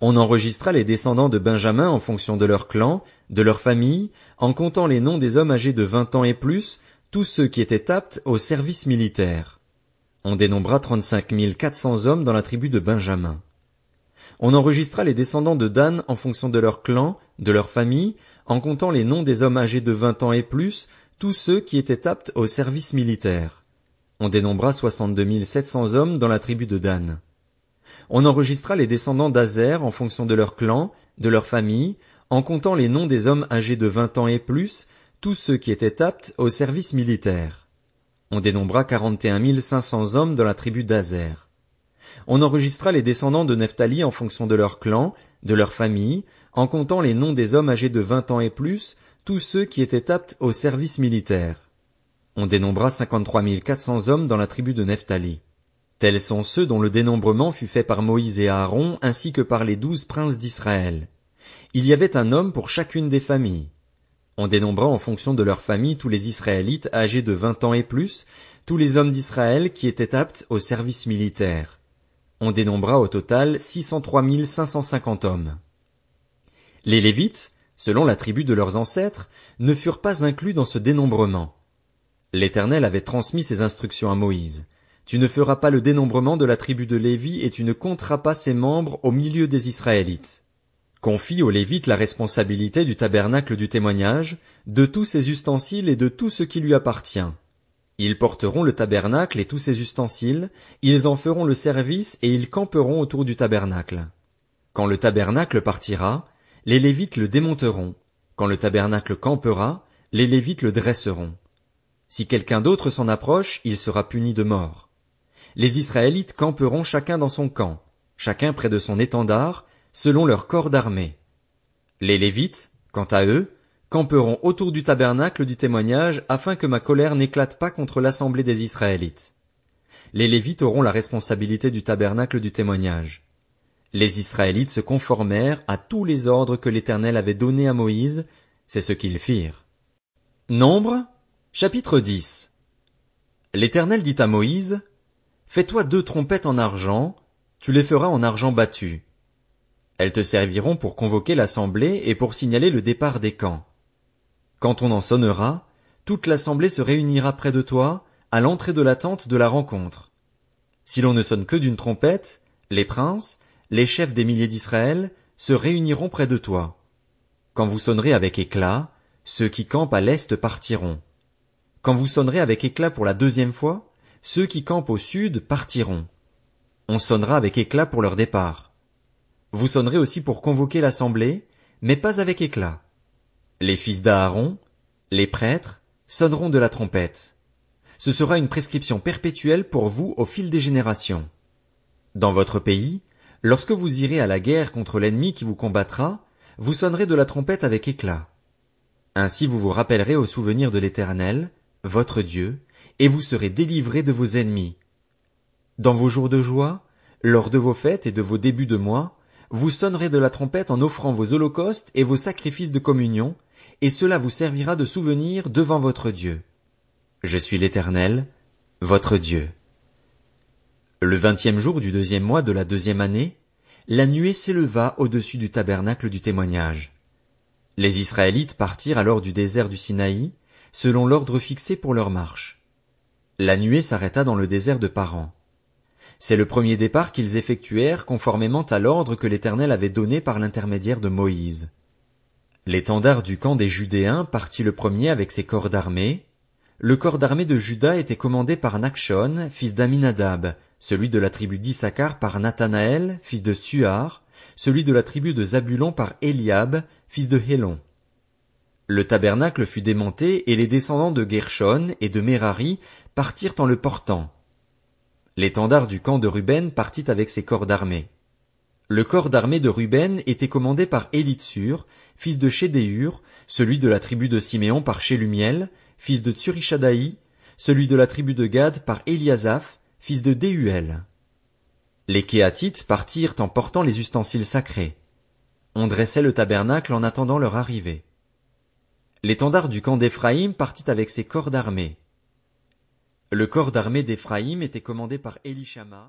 On enregistra les descendants de Benjamin en fonction de leur clan, de leur famille, en comptant les noms des hommes âgés de vingt ans et plus, tous ceux qui étaient aptes au service militaire. On dénombra trente-cinq mille quatre cents hommes dans la tribu de Benjamin. On enregistra les descendants de Dan en fonction de leur clan, de leur famille, en comptant les noms des hommes âgés de vingt ans et plus, tous ceux qui étaient aptes au service militaire. On dénombra soixante-deux sept cents hommes dans la tribu de Dan. On enregistra les descendants d'Azer en fonction de leur clan, de leur famille, en comptant les noms des hommes âgés de vingt ans et plus, tous ceux qui étaient aptes au service militaire. On dénombra quarante et un cinq cents hommes dans la tribu d'Azer. On enregistra les descendants de Nephtali en fonction de leur clan, de leur famille, en comptant les noms des hommes âgés de vingt ans et plus, tous ceux qui étaient aptes au service militaire. On dénombra cinquante-trois mille quatre cents hommes dans la tribu de Nephtali. Tels sont ceux dont le dénombrement fut fait par Moïse et Aaron ainsi que par les douze princes d'Israël. Il y avait un homme pour chacune des familles. On dénombra en fonction de leur famille tous les Israélites âgés de vingt ans et plus, tous les hommes d'Israël qui étaient aptes au service militaire. On dénombra au total six cent trois mille cinq cent cinquante hommes. Les Lévites, selon la tribu de leurs ancêtres, ne furent pas inclus dans ce dénombrement. L'Éternel avait transmis ses instructions à Moïse. Tu ne feras pas le dénombrement de la tribu de Lévi et tu ne compteras pas ses membres au milieu des Israélites. Confie aux Lévites la responsabilité du tabernacle du témoignage, de tous ses ustensiles et de tout ce qui lui appartient. Ils porteront le tabernacle et tous ses ustensiles, ils en feront le service et ils camperont autour du tabernacle. Quand le tabernacle partira, les Lévites le démonteront. Quand le tabernacle campera, les Lévites le dresseront. Si quelqu'un d'autre s'en approche, il sera puni de mort. Les Israélites camperont chacun dans son camp, chacun près de son étendard, selon leur corps d'armée. Les Lévites, quant à eux, camperont autour du tabernacle du témoignage afin que ma colère n'éclate pas contre l'assemblée des Israélites. Les Lévites auront la responsabilité du tabernacle du témoignage. Les Israélites se conformèrent à tous les ordres que l'Éternel avait donnés à Moïse, c'est ce qu'ils firent. Nombre, chapitre 10 L'Éternel dit à Moïse, Fais-toi deux trompettes en argent, tu les feras en argent battu. Elles te serviront pour convoquer l'assemblée et pour signaler le départ des camps. Quand on en sonnera, toute l'assemblée se réunira près de toi, à l'entrée de la tente de la rencontre. Si l'on ne sonne que d'une trompette, les princes, les chefs des milliers d'Israël, se réuniront près de toi. Quand vous sonnerez avec éclat, ceux qui campent à l'est partiront. Quand vous sonnerez avec éclat pour la deuxième fois, ceux qui campent au sud partiront. On sonnera avec éclat pour leur départ. Vous sonnerez aussi pour convoquer l'assemblée, mais pas avec éclat. Les fils d'Aaron, les prêtres, sonneront de la trompette. Ce sera une prescription perpétuelle pour vous au fil des générations. Dans votre pays, lorsque vous irez à la guerre contre l'ennemi qui vous combattra, vous sonnerez de la trompette avec éclat. Ainsi vous vous rappellerez au souvenir de l'Éternel, votre Dieu, et vous serez délivrés de vos ennemis. Dans vos jours de joie, lors de vos fêtes et de vos débuts de mois, vous sonnerez de la trompette en offrant vos holocaustes et vos sacrifices de communion, et cela vous servira de souvenir devant votre Dieu. Je suis l'Éternel, votre Dieu. Le vingtième jour du deuxième mois de la deuxième année, la nuée s'éleva au-dessus du tabernacle du témoignage. Les Israélites partirent alors du désert du Sinaï, selon l'ordre fixé pour leur marche. La nuée s'arrêta dans le désert de Paran. C'est le premier départ qu'ils effectuèrent conformément à l'ordre que l'Éternel avait donné par l'intermédiaire de Moïse. L'étendard du camp des Judéens partit le premier avec ses corps d'armée. Le corps d'armée de Juda était commandé par Nakshon, fils d'Aminadab, celui de la tribu d'Issachar par Nathanaël, fils de Suar, celui de la tribu de Zabulon par Eliab, fils de Hélon. Le tabernacle fut démonté et les descendants de Gershon et de Merari partirent en le portant. L'étendard du camp de Ruben partit avec ses corps d'armée. Le corps d'armée de Ruben était commandé par Élitsur, fils de Chédéur, celui de la tribu de Siméon par Chélumiel, fils de Tsurishadaï, celui de la tribu de Gad par Eliasaph, fils de Déhuel. Les Kéatites partirent en portant les ustensiles sacrés. On dressait le tabernacle en attendant leur arrivée. L'étendard du camp d'Éphraïm partit avec ses corps d'armée. Le corps d'armée d'Éphraïm était commandé par Elishama,